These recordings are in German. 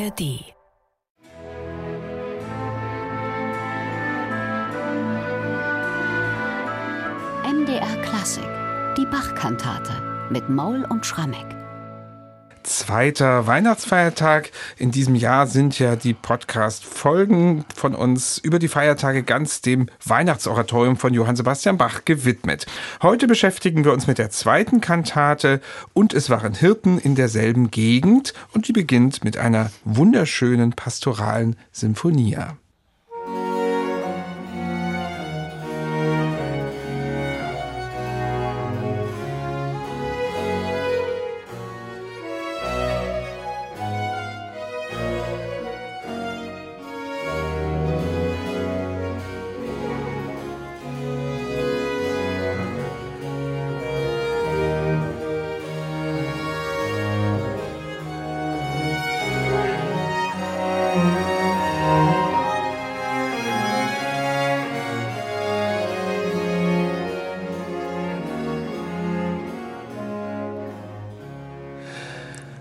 ARD. MDR Klassik, die Bachkantate mit Maul und Schrammeck. Zweiter Weihnachtsfeiertag. In diesem Jahr sind ja die Podcast-Folgen von uns über die Feiertage ganz dem Weihnachtsoratorium von Johann Sebastian Bach gewidmet. Heute beschäftigen wir uns mit der zweiten Kantate und es waren Hirten in derselben Gegend und die beginnt mit einer wunderschönen pastoralen Symphonia.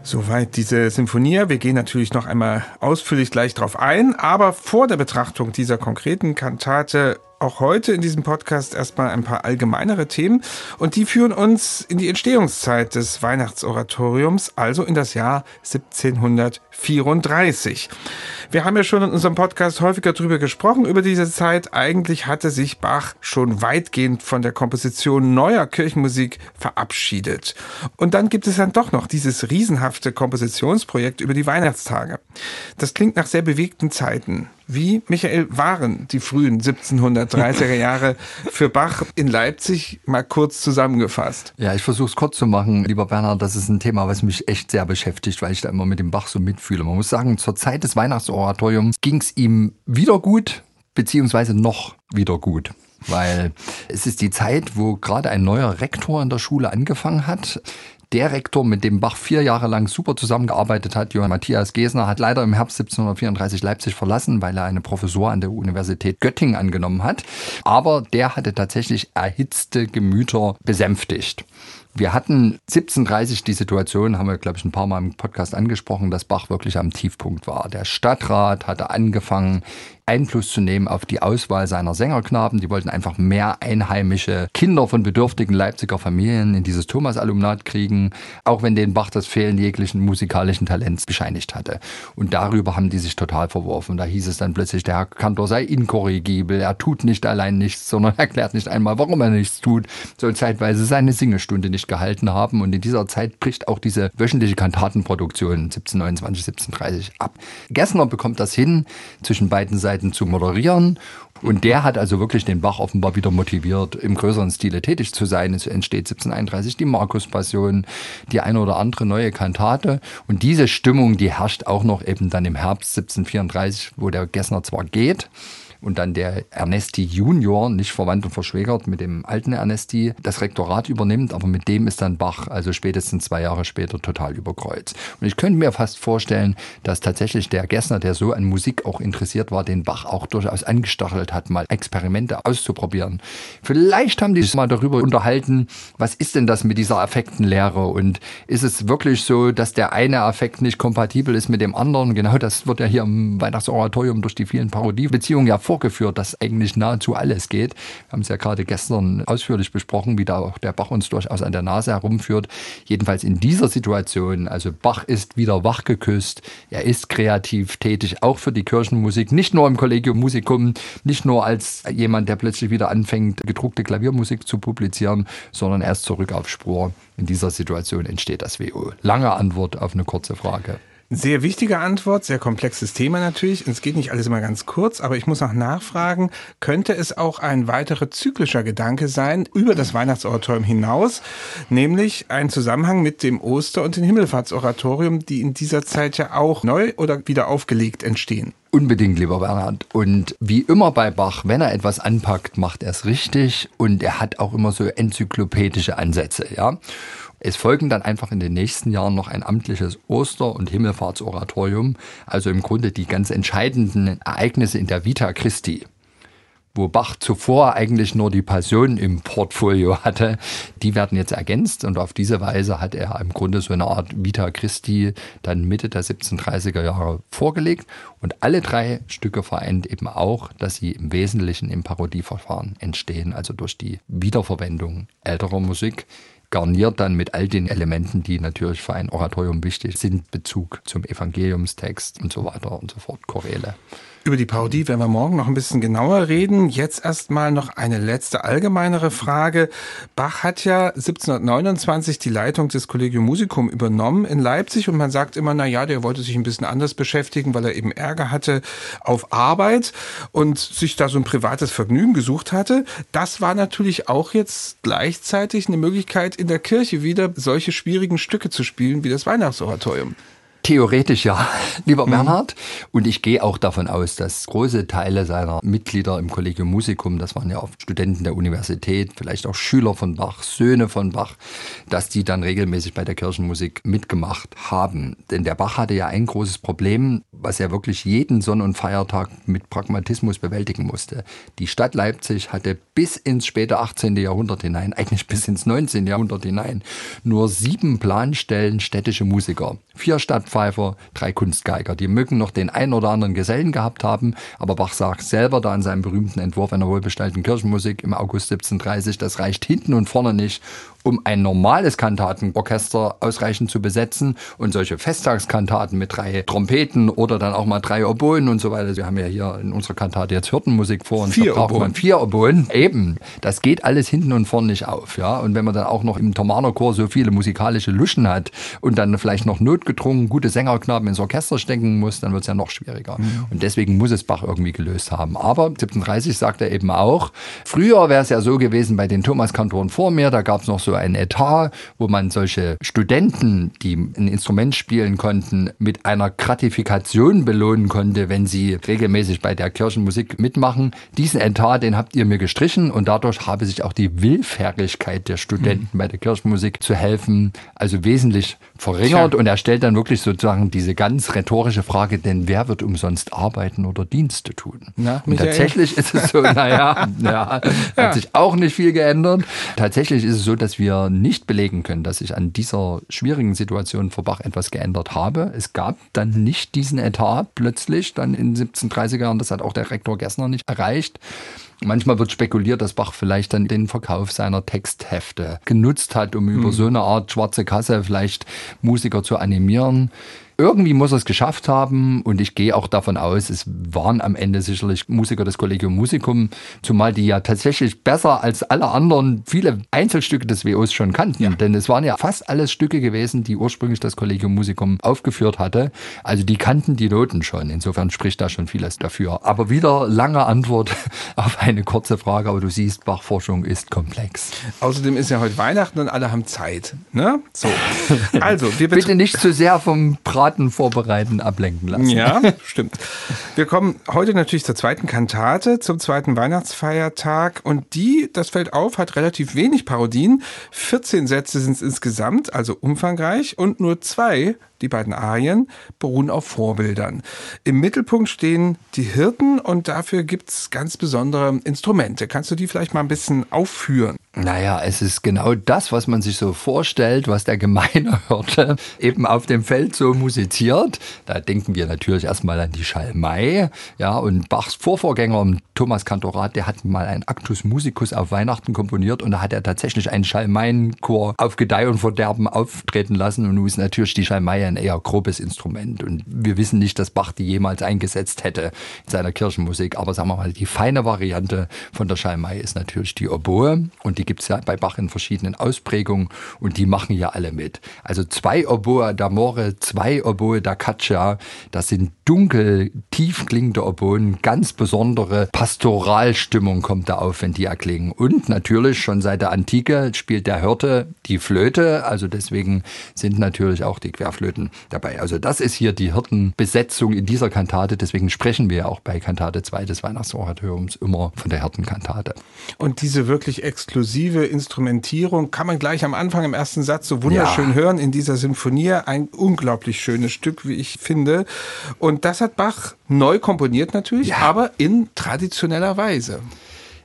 Soweit diese Symphonie. Wir gehen natürlich noch einmal ausführlich gleich drauf ein, aber vor der Betrachtung dieser konkreten Kantate auch heute in diesem Podcast erstmal ein paar allgemeinere Themen und die führen uns in die Entstehungszeit des Weihnachtsoratoriums, also in das Jahr 1734. Wir haben ja schon in unserem Podcast häufiger darüber gesprochen, über diese Zeit. Eigentlich hatte sich Bach schon weitgehend von der Komposition neuer Kirchenmusik verabschiedet. Und dann gibt es dann doch noch dieses riesenhafte Kompositionsprojekt über die Weihnachtstage. Das klingt nach sehr bewegten Zeiten. Wie, Michael, waren die frühen 1730er Jahre für Bach in Leipzig mal kurz zusammengefasst? Ja, ich versuche es kurz zu machen, lieber Bernhard. Das ist ein Thema, was mich echt sehr beschäftigt, weil ich da immer mit dem Bach so mitfühle. Man muss sagen, zur Zeit des Weihnachtsoratoriums ging es ihm wieder gut, beziehungsweise noch wieder gut weil es ist die Zeit, wo gerade ein neuer Rektor in der Schule angefangen hat. Der Rektor, mit dem Bach vier Jahre lang super zusammengearbeitet hat, Johann Matthias Gesner, hat leider im Herbst 1734 Leipzig verlassen, weil er eine Professur an der Universität Göttingen angenommen hat. Aber der hatte tatsächlich erhitzte Gemüter besänftigt. Wir hatten 1730 die Situation, haben wir, glaube ich, ein paar Mal im Podcast angesprochen, dass Bach wirklich am Tiefpunkt war. Der Stadtrat hatte angefangen, Einfluss zu nehmen auf die Auswahl seiner Sängerknaben. Die wollten einfach mehr einheimische Kinder von bedürftigen Leipziger Familien in dieses Thomas-Alumnat kriegen, auch wenn den Bach das Fehlen jeglichen musikalischen Talents bescheinigt hatte. Und darüber haben die sich total verworfen. Da hieß es dann plötzlich, der Herr Kantor sei inkorrigibel, er tut nicht allein nichts, sondern erklärt nicht einmal, warum er nichts tut, soll zeitweise seine Singestunde nicht gehalten haben. Und in dieser Zeit bricht auch diese wöchentliche Kantatenproduktion 1729, 1730 ab. Gessner bekommt das hin, zwischen beiden Seiten Seiten zu moderieren. Und der hat also wirklich den Bach offenbar wieder motiviert, im größeren Stile tätig zu sein. Es entsteht 1731 die Markus-Passion, die eine oder andere neue Kantate. Und diese Stimmung, die herrscht auch noch eben dann im Herbst 1734, wo der Gessner zwar geht, und dann der Ernesti Junior, nicht verwandt und verschwägert mit dem alten Ernesti, das Rektorat übernimmt, aber mit dem ist dann Bach, also spätestens zwei Jahre später, total überkreuzt. Und ich könnte mir fast vorstellen, dass tatsächlich der Gessner, der so an Musik auch interessiert war, den Bach auch durchaus angestachelt hat, mal Experimente auszuprobieren. Vielleicht haben die sich mal darüber unterhalten, was ist denn das mit dieser Affektenlehre und ist es wirklich so, dass der eine Affekt nicht kompatibel ist mit dem anderen? Genau das wird ja hier im Weihnachtsoratorium durch die vielen Parodiebeziehungen ja vorgeführt, dass eigentlich nahezu alles geht. Wir haben es ja gerade gestern ausführlich besprochen, wie da auch der Bach uns durchaus an der Nase herumführt. Jedenfalls in dieser Situation, also Bach ist wieder wachgeküsst, er ist kreativ tätig, auch für die Kirchenmusik, nicht nur im Collegium Musicum, nicht nur als jemand, der plötzlich wieder anfängt, gedruckte Klaviermusik zu publizieren, sondern er ist zurück auf Spur. In dieser Situation entsteht das WO. Lange Antwort auf eine kurze Frage. Sehr wichtige Antwort, sehr komplexes Thema natürlich. Es geht nicht alles immer ganz kurz, aber ich muss noch nachfragen, könnte es auch ein weiterer zyklischer Gedanke sein über das Weihnachtsoratorium hinaus, nämlich ein Zusammenhang mit dem Oster- und dem Himmelfahrtsoratorium, die in dieser Zeit ja auch neu oder wieder aufgelegt entstehen? Unbedingt, lieber Bernhard. Und wie immer bei Bach, wenn er etwas anpackt, macht er es richtig und er hat auch immer so enzyklopädische Ansätze, ja. Es folgen dann einfach in den nächsten Jahren noch ein amtliches Oster- und Himmelfahrtsoratorium, also im Grunde die ganz entscheidenden Ereignisse in der Vita Christi. Wo Bach zuvor eigentlich nur die Passion im Portfolio hatte, die werden jetzt ergänzt und auf diese Weise hat er im Grunde so eine Art Vita Christi dann Mitte der 1730er Jahre vorgelegt und alle drei Stücke vereint eben auch, dass sie im Wesentlichen im Parodieverfahren entstehen, also durch die Wiederverwendung älterer Musik garniert dann mit all den Elementen, die natürlich für ein Oratorium wichtig sind, Bezug zum Evangeliumstext und so weiter und so fort, Choräle. Über die Parodie werden wir morgen noch ein bisschen genauer reden. Jetzt erstmal noch eine letzte allgemeinere Frage. Bach hat ja 1729 die Leitung des Collegium Musicum übernommen in Leipzig und man sagt immer, na ja, der wollte sich ein bisschen anders beschäftigen, weil er eben Ärger hatte auf Arbeit und sich da so ein privates Vergnügen gesucht hatte. Das war natürlich auch jetzt gleichzeitig eine Möglichkeit in der Kirche wieder solche schwierigen Stücke zu spielen wie das Weihnachtsoratorium. Theoretisch ja, lieber mhm. Bernhard. Und ich gehe auch davon aus, dass große Teile seiner Mitglieder im Collegium Musicum, das waren ja auch Studenten der Universität, vielleicht auch Schüler von Bach, Söhne von Bach, dass die dann regelmäßig bei der Kirchenmusik mitgemacht haben. Denn der Bach hatte ja ein großes Problem, was er wirklich jeden Sonn- und Feiertag mit Pragmatismus bewältigen musste. Die Stadt Leipzig hatte bis ins späte 18. Jahrhundert hinein, eigentlich bis ins 19. Jahrhundert hinein, nur sieben Planstellen städtische Musiker. Vier Stadtpfeifer, drei Kunstgeiger. Die mögen noch den einen oder anderen Gesellen gehabt haben, aber Bach sagt selber da in seinem berühmten Entwurf einer wohlbestallten Kirchenmusik im August 1730, das reicht hinten und vorne nicht, um ein normales Kantatenorchester ausreichend zu besetzen und solche Festtagskantaten mit drei Trompeten oder dann auch mal drei Oboen und so weiter. Wir haben ja hier in unserer Kantate jetzt Hirtenmusik vor und vier Oboen. vier Oboen. Eben, das geht alles hinten und vorne nicht auf, ja. Und wenn man dann auch noch im Thomanerchor so viele musikalische Luschen hat und dann vielleicht noch notgedrungen gute Sängerknaben ins Orchester stecken muss, dann wird es ja noch schwieriger. Mhm. Und deswegen muss es Bach irgendwie gelöst haben. Aber 1730 sagt er eben auch, früher wäre es ja so gewesen bei den Thomaskantoren vor mir, da gab es noch so ein Etat, wo man solche Studenten, die ein Instrument spielen konnten, mit einer Gratifikation belohnen konnte, wenn sie regelmäßig bei der Kirchenmusik mitmachen. Diesen Etat, den habt ihr mir gestrichen und dadurch habe sich auch die Willfährigkeit der Studenten mhm. bei der Kirchenmusik zu helfen, also wesentlich verringert. Tja. Und er stellt dann wirklich sozusagen diese ganz rhetorische Frage, denn wer wird umsonst arbeiten oder Dienste tun? Na, und tatsächlich ist es so, naja, ja, hat sich auch nicht viel geändert. Tatsächlich ist es so, dass wir nicht belegen können, dass sich an dieser schwierigen Situation vor Bach etwas geändert habe. Es gab dann nicht diesen Etat plötzlich, dann in den 1730er Jahren, das hat auch der Rektor Gessner nicht erreicht. Manchmal wird spekuliert, dass Bach vielleicht dann den Verkauf seiner Texthefte genutzt hat, um über mhm. so eine Art schwarze Kasse vielleicht Musiker zu animieren irgendwie muss er es geschafft haben und ich gehe auch davon aus, es waren am Ende sicherlich Musiker des Collegium Musicum, zumal die ja tatsächlich besser als alle anderen viele Einzelstücke des WOs schon kannten, ja. denn es waren ja fast alles Stücke gewesen, die ursprünglich das Collegium Musicum aufgeführt hatte. Also die kannten die Noten schon. Insofern spricht da schon vieles dafür. Aber wieder lange Antwort auf eine kurze Frage, aber du siehst, Bachforschung ist komplex. Außerdem ist ja heute Weihnachten und alle haben Zeit. Ne? So. Also, wir bitte nicht zu sehr vom Brat Kantaten vorbereiten, ablenken lassen. Ja, stimmt. Wir kommen heute natürlich zur zweiten Kantate, zum zweiten Weihnachtsfeiertag. Und die, das fällt auf, hat relativ wenig Parodien. 14 Sätze sind es insgesamt, also umfangreich. Und nur zwei die beiden Arien beruhen auf Vorbildern. Im Mittelpunkt stehen die Hirten und dafür gibt es ganz besondere Instrumente. Kannst du die vielleicht mal ein bisschen aufführen? Naja, es ist genau das, was man sich so vorstellt, was der gemeine Hirte eben auf dem Feld so musiziert. Da denken wir natürlich erstmal an die Schalmei. Ja, und Bachs Vorvorgänger Thomas Kantorat, der hat mal ein Actus Musicus auf Weihnachten komponiert und da hat er tatsächlich einen Schalmeienchor auf Gedeih und Verderben auftreten lassen. Und nun ist natürlich die Schalmei ein eher grobes Instrument. Und wir wissen nicht, dass Bach die jemals eingesetzt hätte in seiner Kirchenmusik. Aber sagen wir mal, die feine Variante von der Schalmei ist natürlich die Oboe. Und die gibt es ja bei Bach in verschiedenen Ausprägungen. Und die machen ja alle mit. Also zwei Oboe d'Amore, zwei Oboe da Caccia. Das sind dunkel, tief klingende Oboen. Ganz besondere Pastoralstimmung kommt da auf, wenn die erklingen. Und natürlich schon seit der Antike spielt der Hirte die Flöte. Also deswegen sind natürlich auch die Querflöten Hirten dabei. Also das ist hier die Hirtenbesetzung in dieser Kantate. Deswegen sprechen wir auch bei Kantate 2 des Weihnachtsoratoriums immer von der Hirtenkantate. Und diese wirklich exklusive Instrumentierung kann man gleich am Anfang im ersten Satz so wunderschön ja. hören in dieser Sinfonie. Ein unglaublich schönes Stück, wie ich finde. Und das hat Bach neu komponiert natürlich, ja. aber in traditioneller Weise.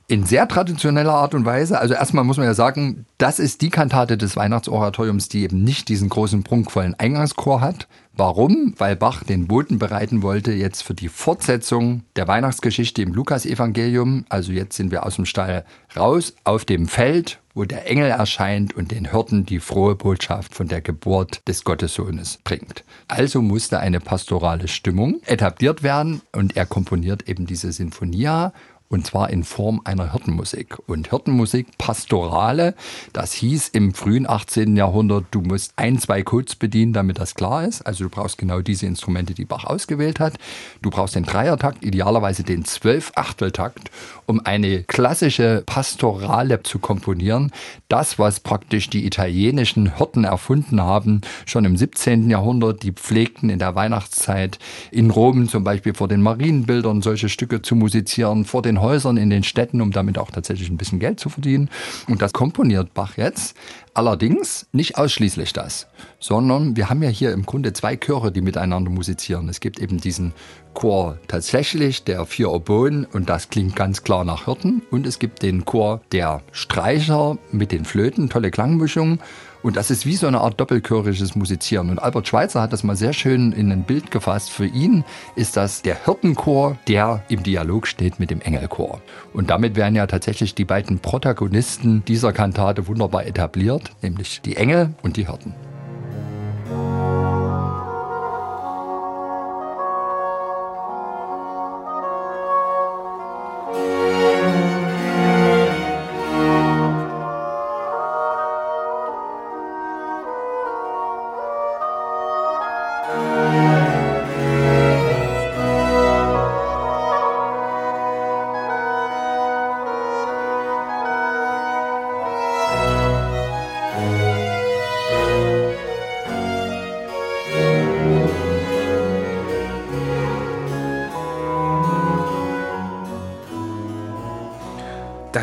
In sehr traditioneller Art und Weise. Also erstmal muss man ja sagen, das ist die Kantate des Weihnachtsoratoriums, die eben nicht diesen großen prunkvollen Eingangschor hat. Warum? Weil Bach den Boden bereiten wollte jetzt für die Fortsetzung der Weihnachtsgeschichte im Lukasevangelium. Also jetzt sind wir aus dem Stall raus auf dem Feld, wo der Engel erscheint und den Hirten die frohe Botschaft von der Geburt des Gottessohnes bringt. Also musste eine pastorale Stimmung etabliert werden und er komponiert eben diese Sinfonia und zwar in Form einer Hirtenmusik. Und Hirtenmusik, Pastorale, das hieß im frühen 18. Jahrhundert, du musst ein, zwei Codes bedienen, damit das klar ist. Also du brauchst genau diese Instrumente, die Bach ausgewählt hat. Du brauchst den Dreiertakt, idealerweise den Zwölf-Achteltakt, um eine klassische Pastorale zu komponieren. Das, was praktisch die italienischen Hirten erfunden haben, schon im 17. Jahrhundert, die pflegten in der Weihnachtszeit in Rom zum Beispiel vor den Marienbildern solche Stücke zu musizieren, vor den den Häusern, in den Städten, um damit auch tatsächlich ein bisschen Geld zu verdienen. Und das komponiert Bach jetzt. Allerdings nicht ausschließlich das, sondern wir haben ja hier im Grunde zwei Chöre, die miteinander musizieren. Es gibt eben diesen Chor tatsächlich der vier Oboen und das klingt ganz klar nach Hirten. Und es gibt den Chor der Streicher mit den Flöten, tolle Klangmischung. Und das ist wie so eine Art doppelchörisches Musizieren. Und Albert Schweitzer hat das mal sehr schön in ein Bild gefasst. Für ihn ist das der Hirtenchor, der im Dialog steht mit dem Engelchor. Und damit werden ja tatsächlich die beiden Protagonisten dieser Kantate wunderbar etabliert, nämlich die Engel und die Hirten.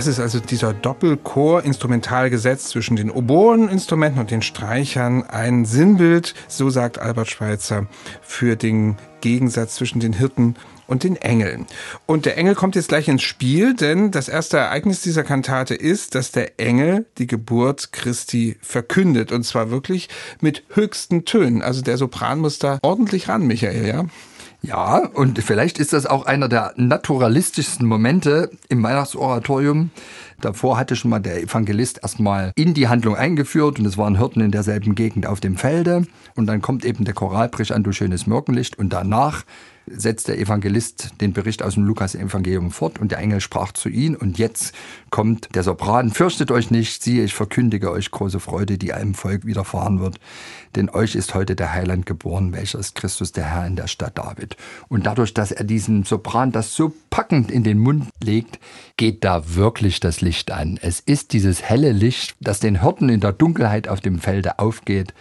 Das ist also dieser Doppelchor instrumental gesetzt zwischen den Oboeninstrumenten und den Streichern. Ein Sinnbild, so sagt Albert Schweitzer, für den Gegensatz zwischen den Hirten und den Engeln. Und der Engel kommt jetzt gleich ins Spiel, denn das erste Ereignis dieser Kantate ist, dass der Engel die Geburt Christi verkündet. Und zwar wirklich mit höchsten Tönen. Also der Sopran muss da ordentlich ran, Michael, ja? Ja, und vielleicht ist das auch einer der naturalistischsten Momente im Weihnachtsoratorium. Davor hatte schon mal der Evangelist erstmal in die Handlung eingeführt und es waren Hirten in derselben Gegend auf dem Felde. Und dann kommt eben der Choralbrich an, du schönes Morgenlicht. Und danach setzt der Evangelist den Bericht aus dem Lukas-Evangelium fort und der Engel sprach zu ihm und jetzt kommt der Sopran, fürchtet euch nicht, siehe, ich verkündige euch große Freude, die allem Volk widerfahren wird, denn euch ist heute der Heiland geboren, welcher ist Christus der Herr in der Stadt David. Und dadurch, dass er diesem Sopran das so packend in den Mund legt, geht da wirklich das Licht an. Es ist dieses helle Licht, das den Hirten in der Dunkelheit auf dem Felde aufgeht,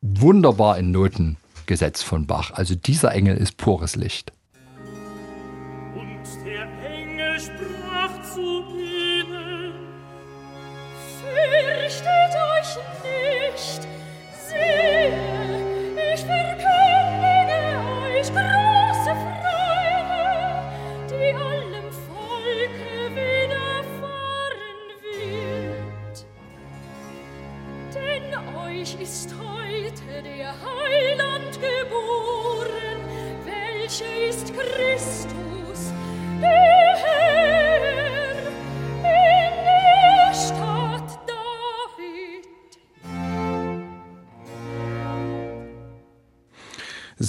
wunderbar in Noten gesetzt von Bach. Also dieser Engel ist pures Licht.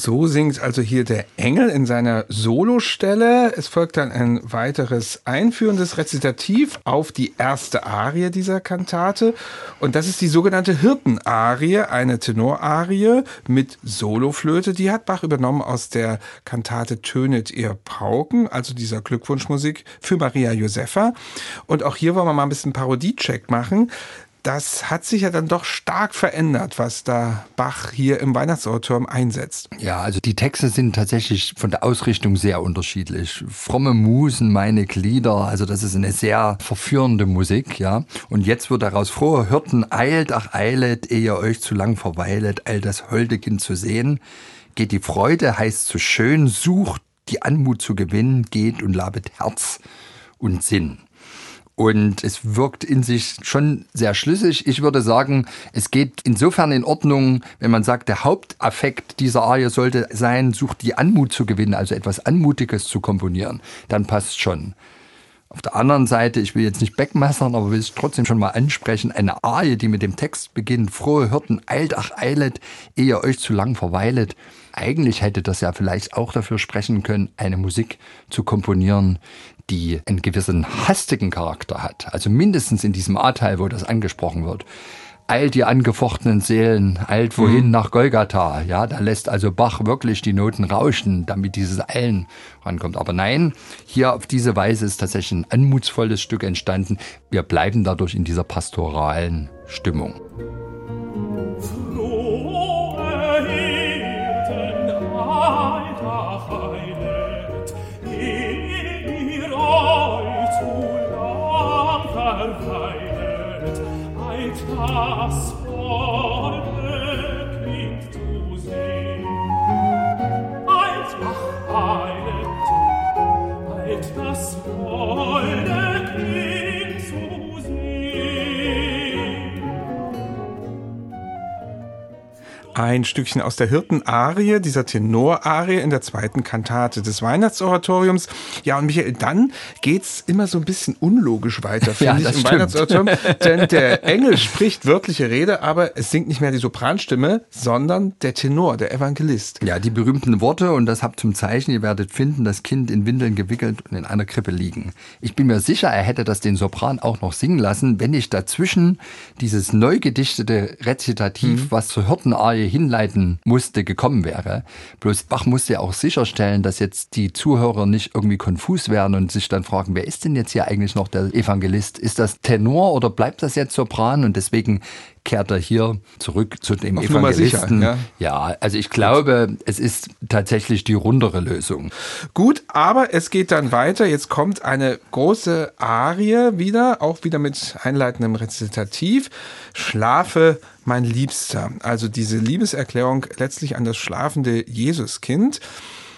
So singt also hier der Engel in seiner Solostelle. Es folgt dann ein weiteres einführendes Rezitativ auf die erste Arie dieser Kantate. Und das ist die sogenannte Hirtenarie, eine Tenorarie mit Soloflöte. Die hat Bach übernommen aus der Kantate Tönet ihr Pauken, also dieser Glückwunschmusik für Maria Josefa. Und auch hier wollen wir mal ein bisschen Parodiecheck machen das hat sich ja dann doch stark verändert, was da Bach hier im Weihnachtsoratorium einsetzt. Ja, also die Texte sind tatsächlich von der Ausrichtung sehr unterschiedlich. Fromme Musen, meine Glieder, also das ist eine sehr verführende Musik, ja. Und jetzt wird daraus frohe Hirten, eilt, ach eilet, ehe ihr euch zu lang verweilet, all das holde Kind zu sehen. Geht die Freude, heißt zu schön, sucht die Anmut zu gewinnen, geht und labet Herz und Sinn. Und es wirkt in sich schon sehr schlüssig. Ich würde sagen, es geht insofern in Ordnung, wenn man sagt, der Hauptaffekt dieser Arie sollte sein, sucht die Anmut zu gewinnen, also etwas Anmutiges zu komponieren. Dann passt schon. Auf der anderen Seite, ich will jetzt nicht backmessern, aber will es trotzdem schon mal ansprechen, eine Arie, die mit dem Text beginnt, frohe Hirten, eilt, ach eilet, ehe ihr euch zu lang verweilet. Eigentlich hätte das ja vielleicht auch dafür sprechen können, eine Musik zu komponieren, die einen gewissen hastigen Charakter hat. Also mindestens in diesem A-Teil, wo das angesprochen wird eilt die angefochtenen Seelen, eilt wohin mhm. nach Golgatha. Ja, da lässt also Bach wirklich die Noten rauschen, damit dieses Eilen rankommt. Aber nein, hier auf diese Weise ist tatsächlich ein anmutsvolles Stück entstanden. Wir bleiben dadurch in dieser pastoralen Stimmung. Ein Stückchen aus der Hirtenarie, dieser Tenorarie in der zweiten Kantate des Weihnachtsoratoriums. Ja, und Michael, dann geht's immer so ein bisschen unlogisch weiter, finde ja, ich, im stimmt. Weihnachtsoratorium. denn der Engel spricht wörtliche Rede, aber es singt nicht mehr die Sopranstimme, sondern der Tenor, der Evangelist. Ja, die berühmten Worte, und das habt zum Zeichen, ihr werdet finden, das Kind in Windeln gewickelt und in einer Krippe liegen. Ich bin mir sicher, er hätte das den Sopran auch noch singen lassen, wenn nicht dazwischen dieses neu gedichtete Rezitativ, mhm. was zur Hirtenarie hinleiten musste, gekommen wäre. Bloß Bach musste ja auch sicherstellen, dass jetzt die Zuhörer nicht irgendwie konfus werden und sich dann fragen, wer ist denn jetzt hier eigentlich noch der Evangelist? Ist das Tenor oder bleibt das jetzt Sopran? Und deswegen kehrt er hier zurück zu dem Auf Evangelisten. Sicher, ja? ja, also ich glaube, es ist tatsächlich die rundere Lösung. Gut, aber es geht dann weiter. Jetzt kommt eine große Arie wieder, auch wieder mit einleitendem Rezitativ. Schlafe, mein Liebster. Also diese Liebeserklärung letztlich an das schlafende Jesuskind.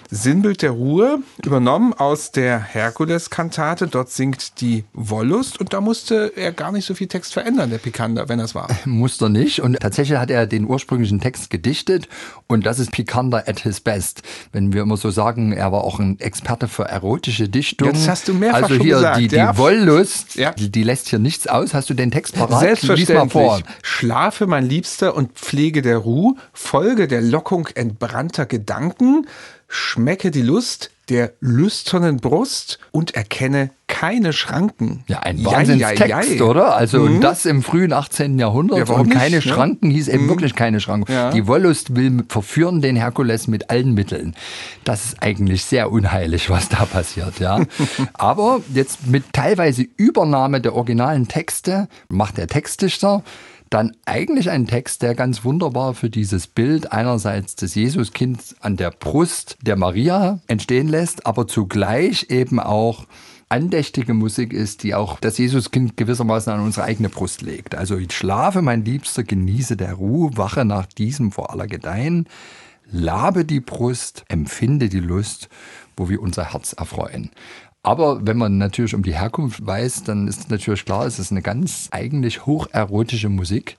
Sinnbild der Ruhe, übernommen aus der Herkules-Kantate. Dort singt die Wollust und da musste er gar nicht so viel Text verändern, der Pikander, wenn das war. Musste nicht und tatsächlich hat er den ursprünglichen Text gedichtet und das ist Pikander at his best. Wenn wir immer so sagen, er war auch ein Experte für erotische Dichtung. Jetzt hast du mehrfach Also hier gesagt, die, die ja. Wollust, ja. die, die, lässt hier nichts aus. Hast du den Text parat? Selbstverständlich. Schlafe, mein Liebster, und pflege der Ruhe, folge der Lockung entbrannter Gedanken, schmecke die Lust der lüsternen Brust und erkenne keine Schranken. Ja, ein Wahnsinnstext, oder? Also mhm. das im frühen 18. Jahrhundert ja, und keine nicht, Schranken hieß eben mhm. wirklich keine Schranken. Ja. Die Wollust will verführen den Herkules mit allen Mitteln. Das ist eigentlich sehr unheilig, was da passiert, ja. Aber jetzt mit teilweise Übernahme der originalen Texte macht der Textdichter dann eigentlich ein Text, der ganz wunderbar für dieses Bild einerseits des Jesuskinds an der Brust der Maria entstehen lässt, aber zugleich eben auch andächtige Musik ist, die auch das Jesuskind gewissermaßen an unsere eigene Brust legt. Also ich schlafe, mein Liebster, genieße der Ruhe, wache nach diesem vor aller Gedeihen, labe die Brust, empfinde die Lust, wo wir unser Herz erfreuen. Aber wenn man natürlich um die Herkunft weiß, dann ist natürlich klar, es ist eine ganz eigentlich hocherotische Musik,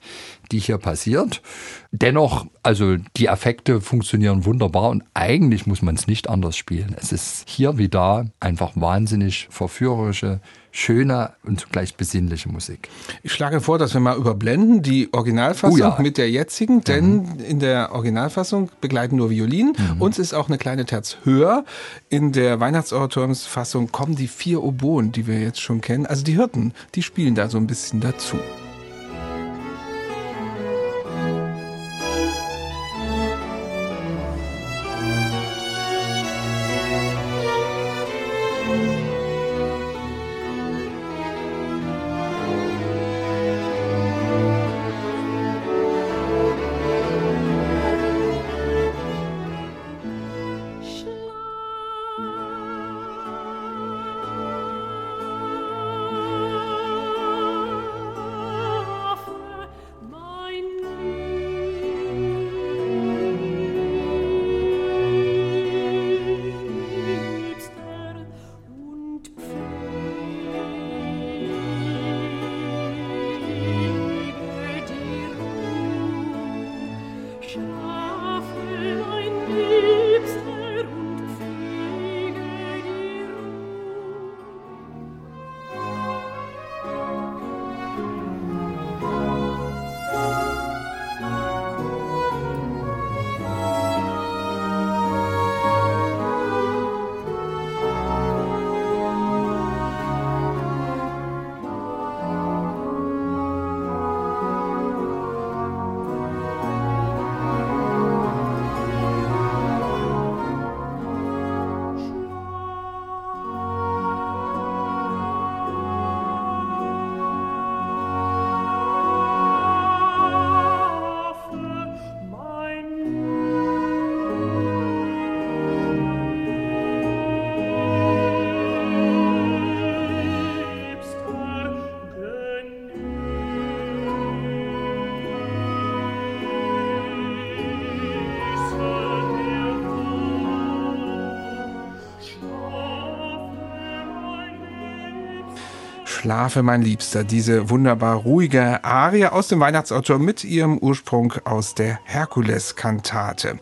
die hier passiert. Dennoch, also die Affekte funktionieren wunderbar und eigentlich muss man es nicht anders spielen. Es ist hier wie da einfach wahnsinnig verführerische, schöne und zugleich besinnliche Musik. Ich schlage vor, dass wir mal überblenden die Originalfassung oh ja. mit der jetzigen, denn mhm. in der Originalfassung begleiten nur Violinen. Mhm. Uns ist auch eine kleine Terz höher. In der Weihnachtsoratoriumsfassung kommen die vier Oboen, die wir jetzt schon kennen. Also die Hirten, die spielen da so ein bisschen dazu. Schlafe, mein Liebster. Diese wunderbar ruhige Arie aus dem Weihnachtsautor mit ihrem Ursprung aus der Herkules-Kantate.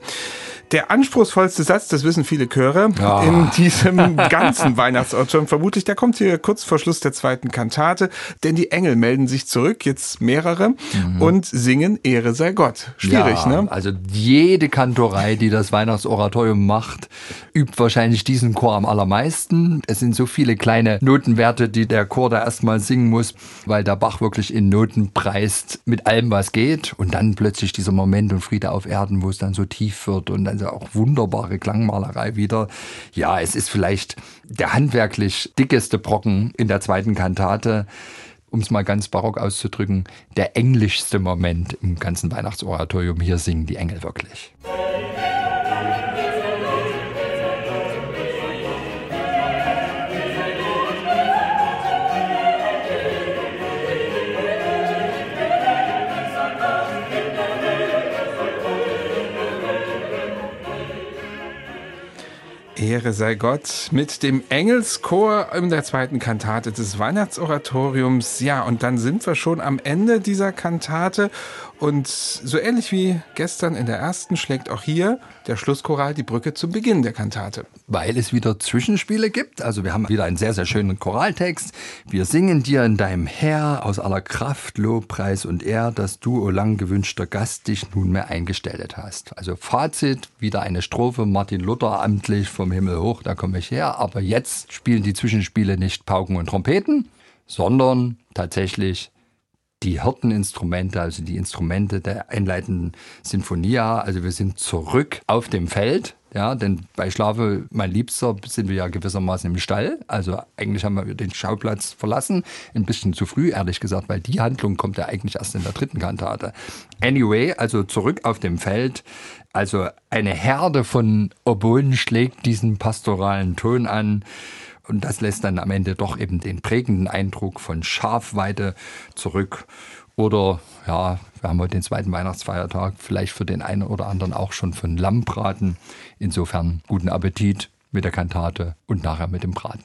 Der anspruchsvollste Satz, das wissen viele Chöre, Ah. in diesem ganzen Weihnachtsautor. Und vermutlich, der kommt hier kurz vor Schluss der zweiten Kantate, denn die Engel melden sich zurück, jetzt mehrere, und singen Ehre sei Gott. Schwierig, Mhm. ja, ne? Also jede Kantorei, die das Weihnachtsoratorium macht, übt wahrscheinlich diesen Chor am allermeisten. Es sind so viele kleine Notenwerte, die der Chor da erstmal singen muss, weil der Bach wirklich in Noten preist mit allem, was geht. Und dann plötzlich dieser Moment und Friede auf Erden, wo es dann so tief wird und dann so auch wunderbare Klangmalerei wieder. Ja, es ist vielleicht der handwerklich dickeste Brocken in der zweiten Kantate um es mal ganz barock auszudrücken, der englischste Moment im ganzen Weihnachtsoratorium. Hier singen die Engel wirklich. Ehre sei Gott mit dem Engelschor in der zweiten Kantate des Weihnachtsoratoriums. Ja, und dann sind wir schon am Ende dieser Kantate. Und so ähnlich wie gestern in der ersten schlägt auch hier der Schlusschoral die Brücke zum Beginn der Kantate. Weil es wieder Zwischenspiele gibt. Also wir haben wieder einen sehr, sehr schönen Choraltext. Wir singen dir in deinem Herr aus aller Kraft, Lobpreis und Ehr, dass du, o lang gewünschter Gast, dich nunmehr eingestellt hast. Also Fazit, wieder eine Strophe, Martin Luther amtlich vom Himmel hoch, da komme ich her. Aber jetzt spielen die Zwischenspiele nicht Pauken und Trompeten, sondern tatsächlich die Hirteninstrumente, also die Instrumente der einleitenden Sinfonia. Also wir sind zurück auf dem Feld. Ja, denn bei Schlafe, mein Liebster, sind wir ja gewissermaßen im Stall. Also eigentlich haben wir den Schauplatz verlassen. Ein bisschen zu früh, ehrlich gesagt, weil die Handlung kommt ja eigentlich erst in der dritten Kantate. Anyway, also zurück auf dem Feld. Also eine Herde von Oboen schlägt diesen pastoralen Ton an. Und das lässt dann am Ende doch eben den prägenden Eindruck von Schafweide zurück. Oder, ja, wir haben heute den zweiten Weihnachtsfeiertag, vielleicht für den einen oder anderen auch schon von Lammbraten. Insofern guten Appetit mit der Kantate und nachher mit dem Braten.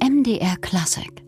MDR Klassik